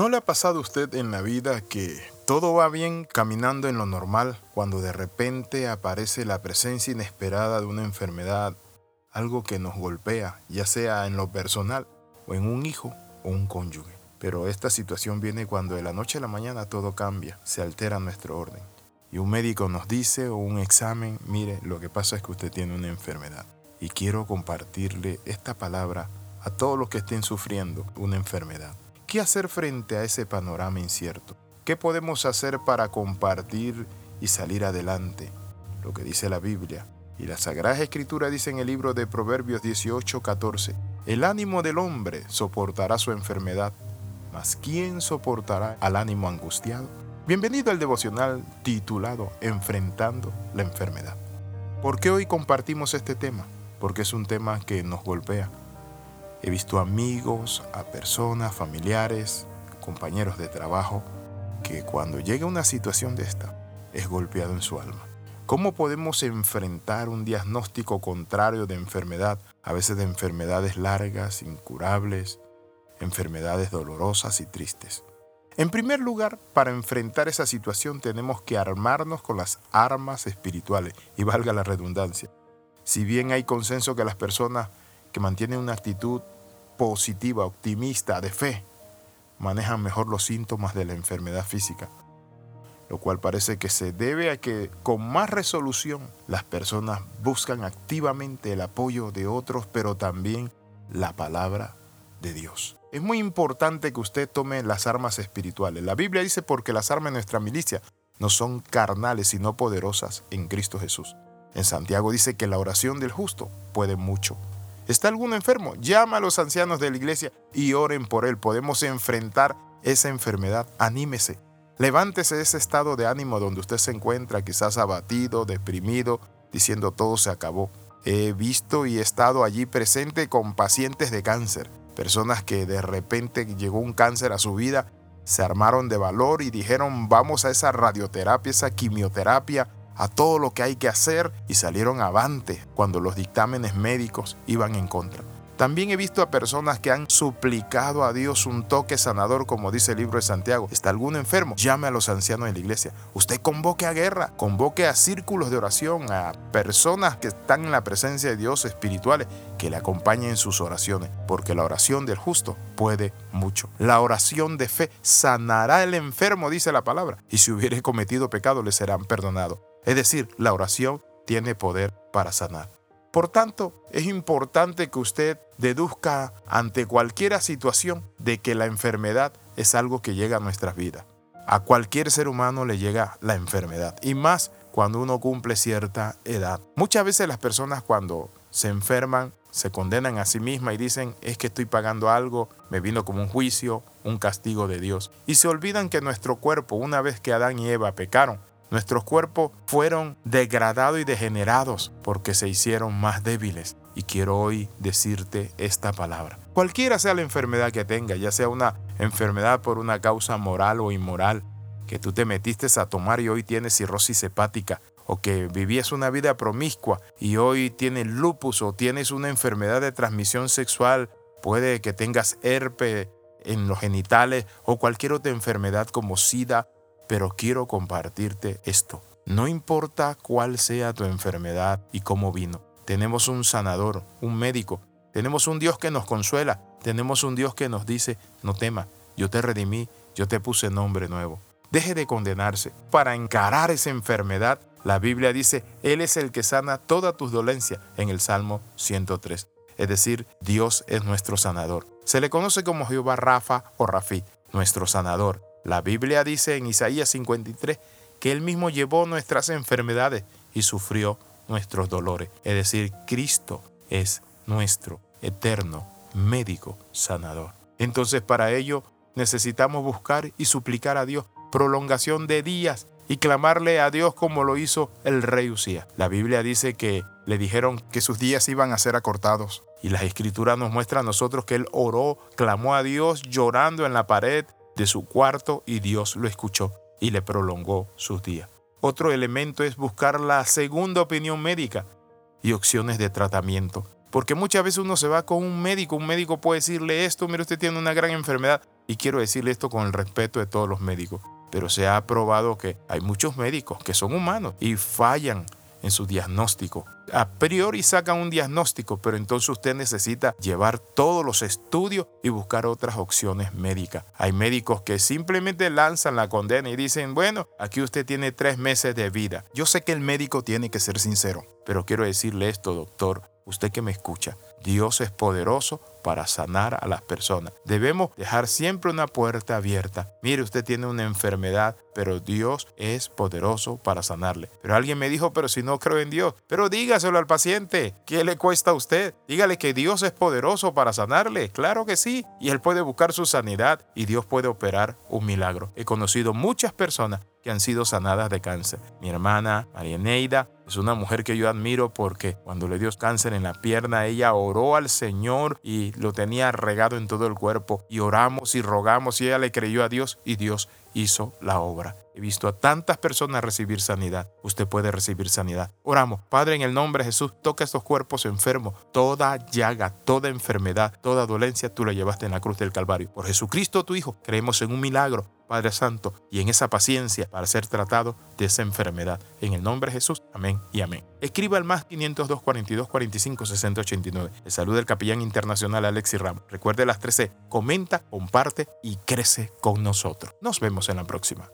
¿No le ha pasado a usted en la vida que todo va bien caminando en lo normal cuando de repente aparece la presencia inesperada de una enfermedad, algo que nos golpea, ya sea en lo personal o en un hijo o un cónyuge? Pero esta situación viene cuando de la noche a la mañana todo cambia, se altera nuestro orden. Y un médico nos dice o un examen, mire, lo que pasa es que usted tiene una enfermedad. Y quiero compartirle esta palabra a todos los que estén sufriendo una enfermedad. ¿Qué hacer frente a ese panorama incierto? ¿Qué podemos hacer para compartir y salir adelante? Lo que dice la Biblia. Y la Sagrada Escritura dice en el libro de Proverbios 18, 14, el ánimo del hombre soportará su enfermedad, mas ¿quién soportará al ánimo angustiado? Bienvenido al devocional titulado Enfrentando la enfermedad. ¿Por qué hoy compartimos este tema? Porque es un tema que nos golpea, He visto amigos, a personas, familiares, compañeros de trabajo, que cuando llega una situación de esta, es golpeado en su alma. ¿Cómo podemos enfrentar un diagnóstico contrario de enfermedad, a veces de enfermedades largas, incurables, enfermedades dolorosas y tristes? En primer lugar, para enfrentar esa situación tenemos que armarnos con las armas espirituales, y valga la redundancia. Si bien hay consenso que las personas que mantienen una actitud positiva, optimista, de fe, manejan mejor los síntomas de la enfermedad física, lo cual parece que se debe a que con más resolución las personas buscan activamente el apoyo de otros, pero también la palabra de Dios. Es muy importante que usted tome las armas espirituales. La Biblia dice porque las armas de nuestra milicia no son carnales, sino poderosas en Cristo Jesús. En Santiago dice que la oración del justo puede mucho. ¿Está alguno enfermo? Llama a los ancianos de la iglesia y oren por él. Podemos enfrentar esa enfermedad. Anímese. Levántese de ese estado de ánimo donde usted se encuentra, quizás abatido, deprimido, diciendo todo se acabó. He visto y estado allí presente con pacientes de cáncer, personas que de repente llegó un cáncer a su vida, se armaron de valor y dijeron vamos a esa radioterapia, esa quimioterapia, a todo lo que hay que hacer y salieron avante cuando los dictámenes médicos iban en contra. También he visto a personas que han suplicado a Dios un toque sanador, como dice el libro de Santiago. ¿Está algún enfermo? Llame a los ancianos de la iglesia. Usted convoque a guerra, convoque a círculos de oración, a personas que están en la presencia de Dios espirituales, que le acompañen en sus oraciones, porque la oración del justo puede mucho. La oración de fe sanará el enfermo, dice la palabra, y si hubiere cometido pecado le serán perdonados. Es decir, la oración tiene poder para sanar. Por tanto, es importante que usted deduzca ante cualquier situación de que la enfermedad es algo que llega a nuestras vidas. A cualquier ser humano le llega la enfermedad y más cuando uno cumple cierta edad. Muchas veces las personas cuando se enferman se condenan a sí mismas y dicen es que estoy pagando algo, me vino como un juicio, un castigo de Dios. Y se olvidan que nuestro cuerpo, una vez que Adán y Eva pecaron, Nuestros cuerpos fueron degradados y degenerados porque se hicieron más débiles. Y quiero hoy decirte esta palabra. Cualquiera sea la enfermedad que tenga, ya sea una enfermedad por una causa moral o inmoral, que tú te metiste a tomar y hoy tienes cirrosis hepática, o que vivías una vida promiscua y hoy tienes lupus o tienes una enfermedad de transmisión sexual, puede que tengas herpes en los genitales o cualquier otra enfermedad como SIDA pero quiero compartirte esto. No importa cuál sea tu enfermedad y cómo vino, tenemos un sanador, un médico, tenemos un Dios que nos consuela, tenemos un Dios que nos dice, no tema, yo te redimí, yo te puse nombre nuevo. Deje de condenarse. Para encarar esa enfermedad, la Biblia dice, Él es el que sana todas tus dolencias en el Salmo 103. Es decir, Dios es nuestro sanador. Se le conoce como Jehová Rafa o Rafi, nuestro sanador. La Biblia dice en Isaías 53 que Él mismo llevó nuestras enfermedades y sufrió nuestros dolores. Es decir, Cristo es nuestro eterno médico sanador. Entonces para ello necesitamos buscar y suplicar a Dios prolongación de días y clamarle a Dios como lo hizo el rey Usía. La Biblia dice que le dijeron que sus días iban a ser acortados. Y la escritura nos muestra a nosotros que él oró, clamó a Dios llorando en la pared de su cuarto y Dios lo escuchó y le prolongó sus días. Otro elemento es buscar la segunda opinión médica y opciones de tratamiento. Porque muchas veces uno se va con un médico, un médico puede decirle esto, mire usted tiene una gran enfermedad. Y quiero decirle esto con el respeto de todos los médicos. Pero se ha probado que hay muchos médicos que son humanos y fallan en su diagnóstico. A priori sacan un diagnóstico, pero entonces usted necesita llevar todos los estudios y buscar otras opciones médicas. Hay médicos que simplemente lanzan la condena y dicen, bueno, aquí usted tiene tres meses de vida. Yo sé que el médico tiene que ser sincero, pero quiero decirle esto, doctor, usted que me escucha, Dios es poderoso para sanar a las personas. Debemos dejar siempre una puerta abierta. Mire, usted tiene una enfermedad, pero Dios es poderoso para sanarle. Pero alguien me dijo, pero si no creo en Dios, pero dígaselo al paciente. ¿Qué le cuesta a usted? Dígale que Dios es poderoso para sanarle. Claro que sí. Y él puede buscar su sanidad y Dios puede operar un milagro. He conocido muchas personas que han sido sanadas de cáncer. Mi hermana María Neida es una mujer que yo admiro porque cuando le dio cáncer en la pierna, ella oró al Señor y lo tenía regado en todo el cuerpo y oramos y rogamos y ella le creyó a Dios y Dios hizo la obra. He visto a tantas personas recibir sanidad. Usted puede recibir sanidad. Oramos. Padre, en el nombre de Jesús, toca estos cuerpos enfermos. Toda llaga, toda enfermedad, toda dolencia, tú la llevaste en la cruz del Calvario. Por Jesucristo, tu Hijo, creemos en un milagro Padre Santo, y en esa paciencia para ser tratado de esa enfermedad. En el nombre de Jesús, amén y amén. Escriba al más 502 42 45 60 89. Le saluda el capellán internacional Alexi Ramos. Recuerde las 13. Comenta, comparte y crece con nosotros. Nos vemos en la próxima.